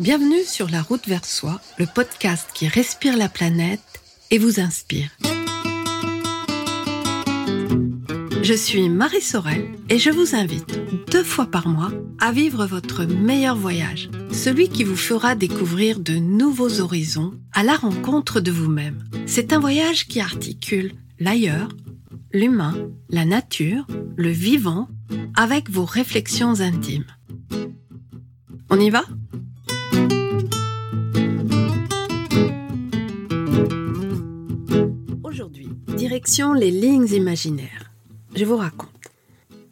Bienvenue sur La route vers soi, le podcast qui respire la planète et vous inspire. Je suis Marie Sorel et je vous invite deux fois par mois à vivre votre meilleur voyage, celui qui vous fera découvrir de nouveaux horizons à la rencontre de vous-même. C'est un voyage qui articule l'ailleurs, l'humain, la nature, le vivant, avec vos réflexions intimes. On y va? Les lignes imaginaires. Je vous raconte.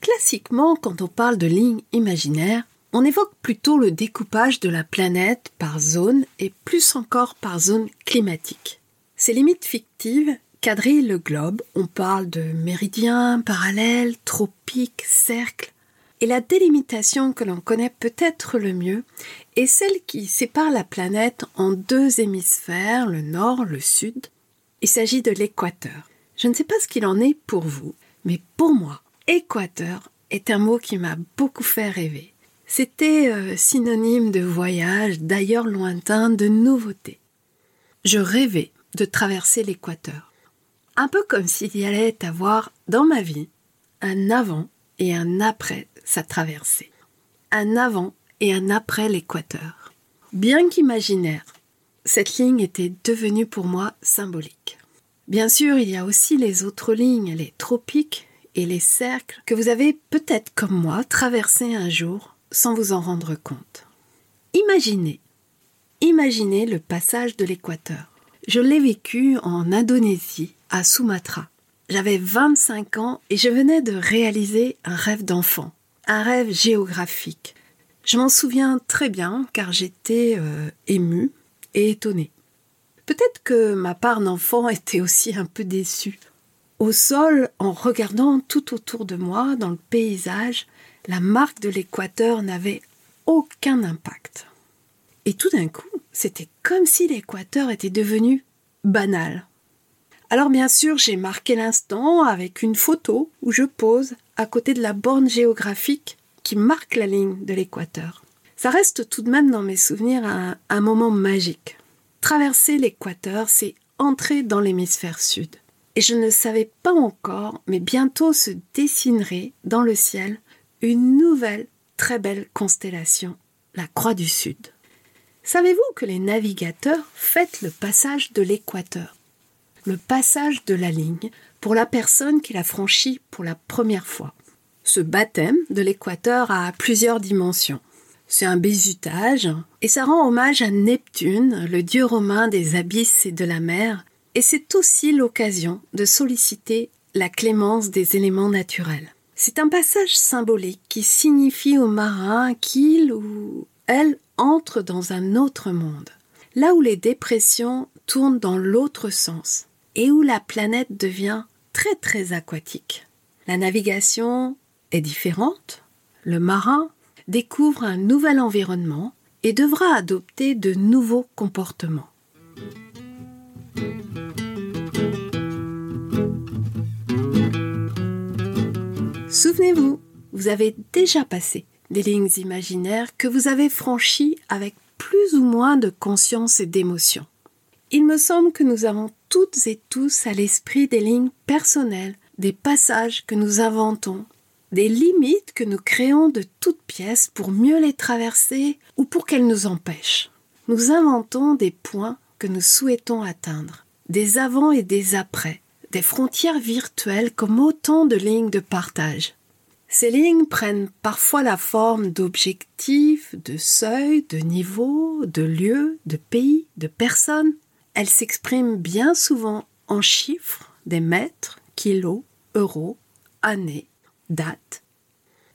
Classiquement, quand on parle de lignes imaginaires, on évoque plutôt le découpage de la planète par zone et plus encore par zone climatique. Ces limites fictives quadrillent le globe. On parle de méridiens, parallèles, tropiques, cercles. Et la délimitation que l'on connaît peut-être le mieux est celle qui sépare la planète en deux hémisphères, le nord, le sud. Il s'agit de l'équateur. Je ne sais pas ce qu'il en est pour vous, mais pour moi, équateur est un mot qui m'a beaucoup fait rêver. C'était euh, synonyme de voyage, d'ailleurs lointain, de nouveauté. Je rêvais de traverser l'équateur. Un peu comme s'il y allait avoir dans ma vie un avant et un après sa traversée. Un avant et un après l'équateur. Bien qu'imaginaire, cette ligne était devenue pour moi symbolique. Bien sûr, il y a aussi les autres lignes, les tropiques et les cercles que vous avez peut-être comme moi traversés un jour sans vous en rendre compte. Imaginez, imaginez le passage de l'équateur. Je l'ai vécu en Indonésie, à Sumatra. J'avais 25 ans et je venais de réaliser un rêve d'enfant, un rêve géographique. Je m'en souviens très bien car j'étais euh, émue et étonnée. Peut-être que ma part d'enfant était aussi un peu déçue. Au sol, en regardant tout autour de moi, dans le paysage, la marque de l'équateur n'avait aucun impact. Et tout d'un coup, c'était comme si l'équateur était devenu banal. Alors bien sûr, j'ai marqué l'instant avec une photo où je pose à côté de la borne géographique qui marque la ligne de l'équateur. Ça reste tout de même dans mes souvenirs un, un moment magique. Traverser l'équateur, c'est entrer dans l'hémisphère sud. Et je ne savais pas encore, mais bientôt se dessinerait dans le ciel une nouvelle très belle constellation, la Croix du Sud. Savez-vous que les navigateurs fêtent le passage de l'équateur, le passage de la ligne pour la personne qui l'a franchit pour la première fois Ce baptême de l'équateur a plusieurs dimensions. C'est un bizutage et ça rend hommage à Neptune, le dieu romain des abysses et de la mer, et c'est aussi l'occasion de solliciter la clémence des éléments naturels. C'est un passage symbolique qui signifie aux marins qu'il ou elle entre dans un autre monde, là où les dépressions tournent dans l'autre sens et où la planète devient très très aquatique. La navigation est différente, le marin découvre un nouvel environnement et devra adopter de nouveaux comportements. Souvenez-vous, vous avez déjà passé des lignes imaginaires que vous avez franchies avec plus ou moins de conscience et d'émotion. Il me semble que nous avons toutes et tous à l'esprit des lignes personnelles, des passages que nous inventons, des limites que nous créons de toutes pièces pour mieux les traverser ou pour qu'elles nous empêchent. Nous inventons des points que nous souhaitons atteindre, des avant et des après, des frontières virtuelles comme autant de lignes de partage. Ces lignes prennent parfois la forme d'objectifs, de seuils, de niveaux, de lieux, de pays, de personnes. Elles s'expriment bien souvent en chiffres, des mètres, kilos, euros, années, dates.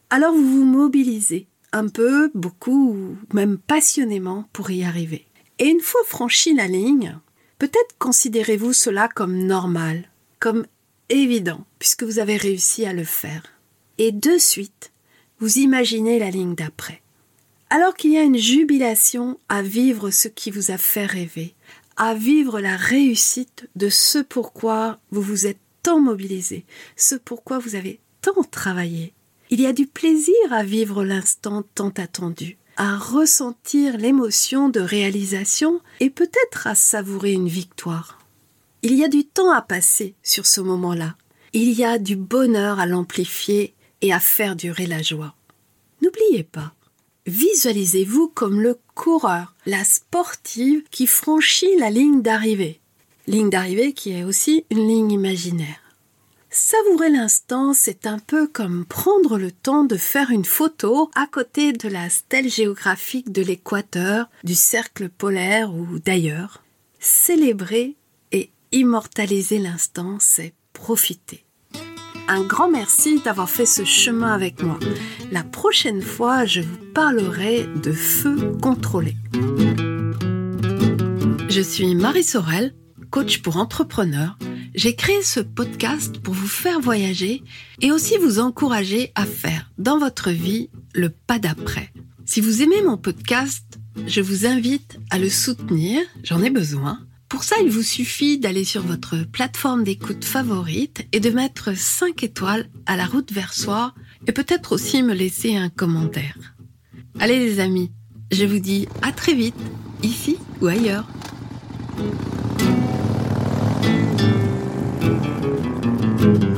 Alors vous vous mobilisez un peu, beaucoup ou même passionnément pour y arriver. Et une fois franchi la ligne, peut-être considérez-vous cela comme normal, comme évident, puisque vous avez réussi à le faire. Et de suite, vous imaginez la ligne d'après. Alors qu'il y a une jubilation à vivre ce qui vous a fait rêver, à vivre la réussite de ce pourquoi vous vous êtes tant mobilisé, ce pourquoi vous avez tant travaillé. Il y a du plaisir à vivre l'instant tant attendu, à ressentir l'émotion de réalisation et peut-être à savourer une victoire. Il y a du temps à passer sur ce moment-là. Il y a du bonheur à l'amplifier et à faire durer la joie. N'oubliez pas, visualisez-vous comme le coureur, la sportive qui franchit la ligne d'arrivée. Ligne d'arrivée qui est aussi une ligne imaginaire. Savourer l'instant, c'est un peu comme prendre le temps de faire une photo à côté de la stèle géographique de l'équateur, du cercle polaire ou d'ailleurs. Célébrer et immortaliser l'instant, c'est profiter. Un grand merci d'avoir fait ce chemin avec moi. La prochaine fois, je vous parlerai de feu contrôlé. Je suis Marie Sorel, coach pour entrepreneurs. J'ai créé ce podcast pour vous faire voyager et aussi vous encourager à faire dans votre vie le pas d'après. Si vous aimez mon podcast, je vous invite à le soutenir, j'en ai besoin pour ça, il vous suffit d'aller sur votre plateforme d'écoute favorite et de mettre 5 étoiles à la route vers soi et peut-être aussi me laisser un commentaire. Allez les amis, je vous dis à très vite, ici ou ailleurs. Thank you.